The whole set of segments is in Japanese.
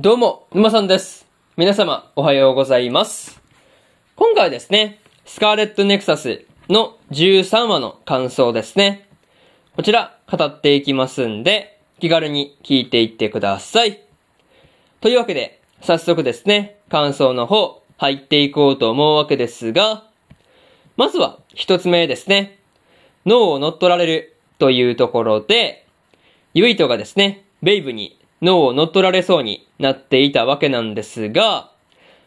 どうも、沼さんです。皆様、おはようございます。今回はですね、スカーレットネクサスの13話の感想ですね。こちら、語っていきますんで、気軽に聞いていってください。というわけで、早速ですね、感想の方、入っていこうと思うわけですが、まずは、一つ目ですね。脳を乗っ取られるというところで、ユイトがですね、ベイブに脳を乗っ取られそうになっていたわけなんですが、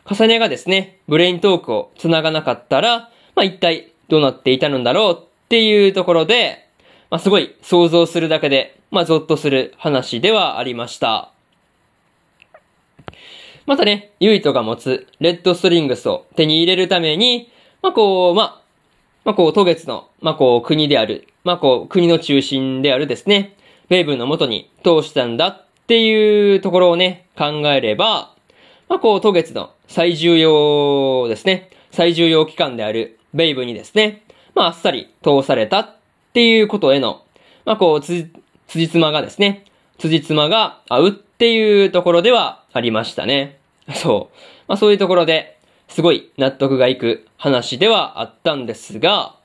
重ねがですね、ブレイントークを繋がなかったら、まあ、一体どうなっていたのだろうっていうところで、まあ、すごい想像するだけで、まあ、ゾッとする話ではありました。またね、ユイトが持つレッドストリングスを手に入れるために、まあ、こう、まあ、まあ、こう、渡月の、まあ、こう、国である、まあ、こう、国の中心であるですね、ベイブンの元に通したんだっていうところをね、考えれば、まあ、こう、渡月の最重要ですね、最重要機関であるベイブにですね、まあ、あっさり通されたっていうことへの、まあ、こう、つ、辻褄がですね、辻褄が合うっていうところではありましたね。そう。まあ、そういうところで、すごい納得がいく話ではあったんですが、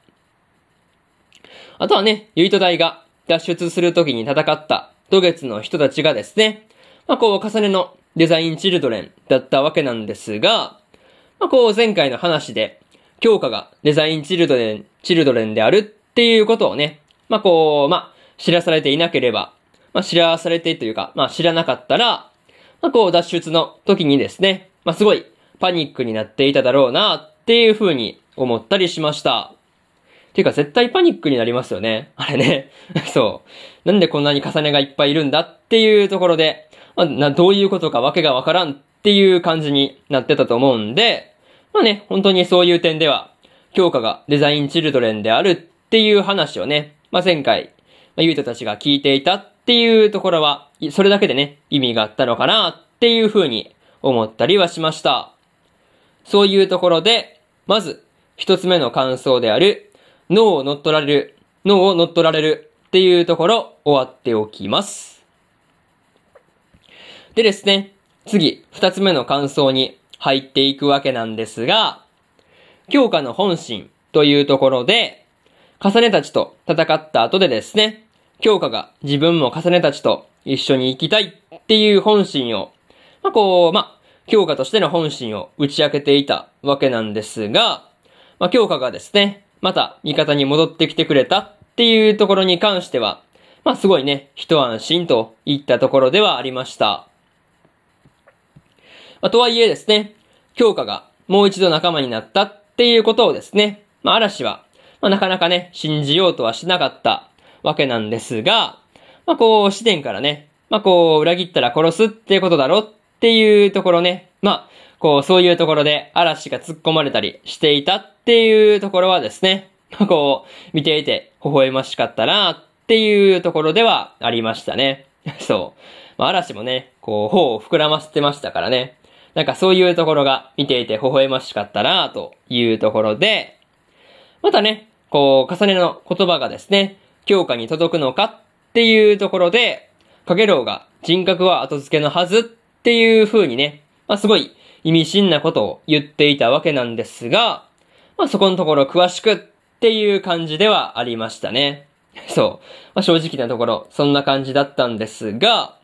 あとはね、ユイト隊が脱出するときに戦った渡月の人たちがですね、まあこう重ねのデザインチルドレンだったわけなんですが、まあこう前回の話で、強化がデザインチルドレン、チルドレンであるっていうことをね、まあこう、まあ知らされていなければ、まあ知らされてというか、まあ知らなかったら、まあこう脱出の時にですね、まあすごいパニックになっていただろうなっていう風に思ったりしました。ていうか絶対パニックになりますよね。あれね。そう。なんでこんなに重ねがいっぱいいるんだっていうところで、まあ、な、どういうことかわけがわからんっていう感じになってたと思うんで、まあね、本当にそういう点では、強化がデザインチルドレンであるっていう話をね、まあ前回、まあ、ユイトたちが聞いていたっていうところは、それだけでね、意味があったのかなっていう風に思ったりはしました。そういうところで、まず、一つ目の感想である、脳を乗っ取られる、脳を乗っ取られるっていうところ終わっておきます。でですね、次、二つ目の感想に入っていくわけなんですが、強化の本心というところで、重ねたちと戦った後でですね、強化が自分も重ねたちと一緒に生きたいっていう本心を、まあ、こう、まあ、強化としての本心を打ち明けていたわけなんですが、まあ、強化がですね、また味方に戻ってきてくれたっていうところに関しては、まあすごいね、一安心といったところではありました。まあ、とはいえですね、強化がもう一度仲間になったっていうことをですね、まあ嵐は、まあ、なかなかね、信じようとはしなかったわけなんですが、まあこう、視点からね、まあこう、裏切ったら殺すっていうことだろっていうところね、まあ、こう、そういうところで嵐が突っ込まれたりしていたっていうところはですね、こう、見ていて微笑ましかったなっていうところではありましたね。そう。まあ、嵐もね、こう、頬を膨らませてましたからね。なんかそういうところが見ていて微笑ましかったなというところで、またね、こう、重ねの言葉がですね、強化に届くのかっていうところで、かげろうが人格は後付けのはずっていう風にね、まあ、すごい意味深なことを言っていたわけなんですが、まあ、そこのところ詳しくっていう感じではありましたね。そう。まあ、正直なところ、そんな感じだったんですが、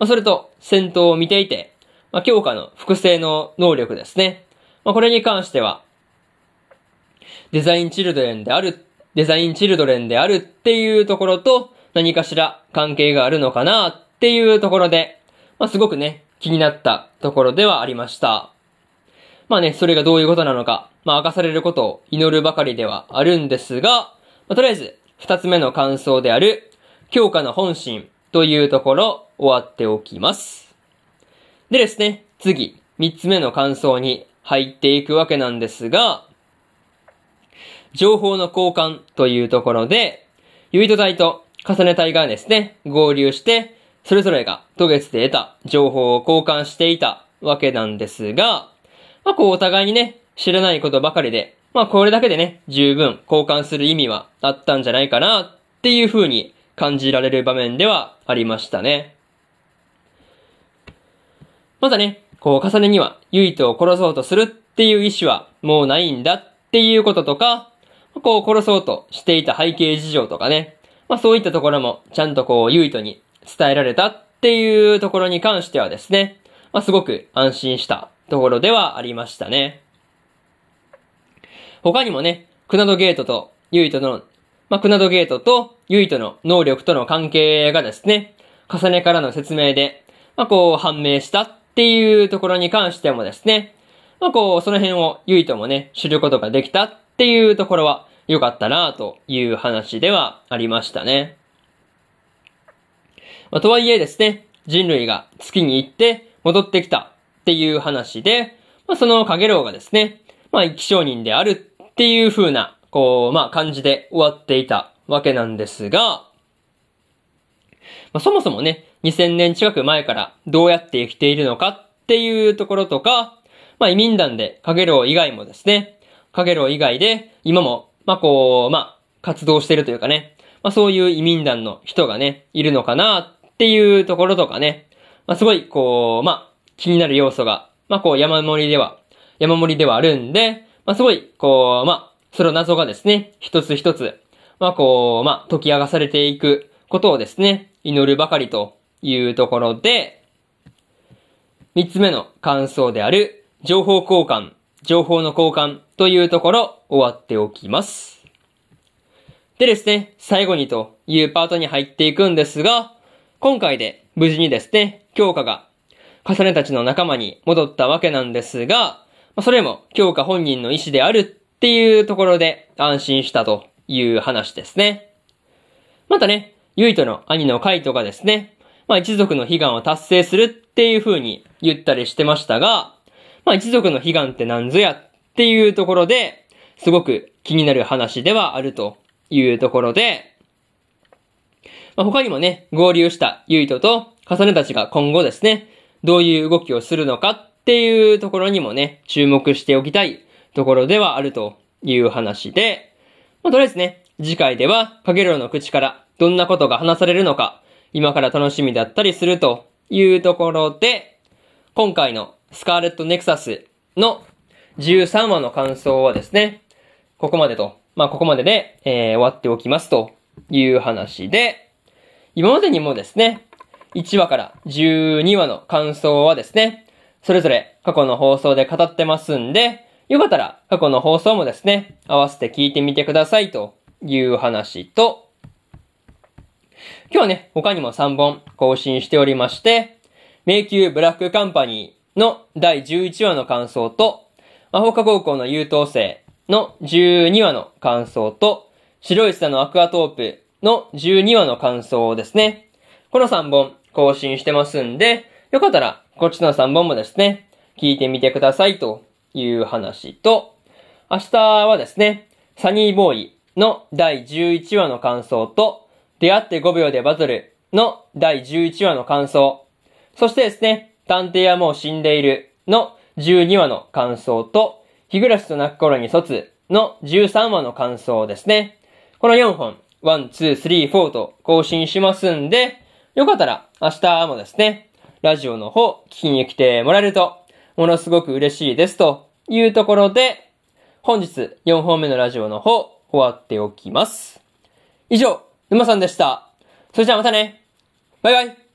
まあ、それと戦闘を見ていて、まあ、強化の複製の能力ですね。まあ、これに関しては、デザインチルドレンである、デザインチルドレンであるっていうところと何かしら関係があるのかなっていうところで、まあ、すごくね、気になったところではありました。まあね、それがどういうことなのか、まあ明かされることを祈るばかりではあるんですが、まあ、とりあえず、二つ目の感想である、強化の本心というところ、終わっておきます。でですね、次、三つ目の感想に入っていくわけなんですが、情報の交換というところで、ユイト隊と重ね隊がですね、合流して、それぞれが渡月で得た情報を交換していたわけなんですが、まあこうお互いにね、知らないことばかりで、まあこれだけでね、十分交換する意味はあったんじゃないかなっていう風に感じられる場面ではありましたね。またね、こう、重ねには、ユイトを殺そうとするっていう意志はもうないんだっていうこととか、こう、殺そうとしていた背景事情とかね、まあそういったところも、ちゃんとこう、ユイトに伝えられたっていうところに関してはですね、まあすごく安心したところではありましたね。他にもね、クナドゲートとユイトの、まあ、クナドゲートとユイトの能力との関係がですね、重ねからの説明で、まあ、こう判明したっていうところに関してもですね、まあ、こう、その辺をユイトもね、知ることができたっていうところは良かったなという話ではありましたね。まあ、とはいえですね、人類が月に行って戻ってきたっていう話で、まあ、その影郎がですね、まあ、生き証人であるっていう風な、こう、まあ、感じで終わっていたわけなんですが、まあ、そもそもね、2000年近く前からどうやって生きているのかっていうところとか、まあ、移民団で、かげろう以外もですね、かげろう以外で、今も、まあ、こう、まあ、活動してるというかね、まあ、そういう移民団の人がね、いるのかなっていうところとかね、まあ、すごい、こう、まあ、気になる要素が、まあ、こう、山盛りでは、山盛りではあるんで、まあ、すごい、こう、まあ、その謎がですね、一つ一つ、まあ、こう、まあ、解き上がされていくことをですね、祈るばかりというところで、三つ目の感想である、情報交換、情報の交換というところ、終わっておきます。でですね、最後にというパートに入っていくんですが、今回で無事にですね、強化が、重ねたちの仲間に戻ったわけなんですが、それも強化本人の意思であるっていうところで安心したという話ですね。またね、ユイトの兄のカイトがですね、まあ一族の悲願を達成するっていう風に言ったりしてましたが、まあ一族の悲願って何ぞやっていうところで、すごく気になる話ではあるというところで、まあ、他にもね、合流したユイトと重ねたちが今後ですね、どういう動きをするのかっていうところにもね、注目しておきたいところではあるという話で、まあ、とりあえずね、次回では、かげろうの口からどんなことが話されるのか、今から楽しみだったりするというところで、今回のスカーレットネクサスの13話の感想はですね、ここまでと、まあここまでで、えー、終わっておきますという話で、今までにもですね、1話から12話の感想はですね、それぞれ過去の放送で語ってますんで、よかったら過去の放送もですね、合わせて聞いてみてくださいという話と、今日はね、他にも3本更新しておりまして、迷宮ブラックカンパニーの第11話の感想と、魔法科高校の優等生の12話の感想と、白い砂のアクアトープの12話の感想ですね。この3本更新してますんで、よかったらこっちの3本もですね、聞いてみてくださいという話と、明日はですね、サニーボーイの第11話の感想と、出会って5秒でバトルの第11話の感想、そしてですね、探偵はもう死んでいるの12話の感想と、日暮らしと泣く頃に卒の13話の感想ですね。この4本、1、2、3、4と更新しますんで、よかったら明日もですね、ラジオの方、聞きに来てもらえると、ものすごく嬉しいですというところで、本日4本目のラジオの方、終わっておきます。以上、沼さんでした。それじゃあまたね。バイバイ。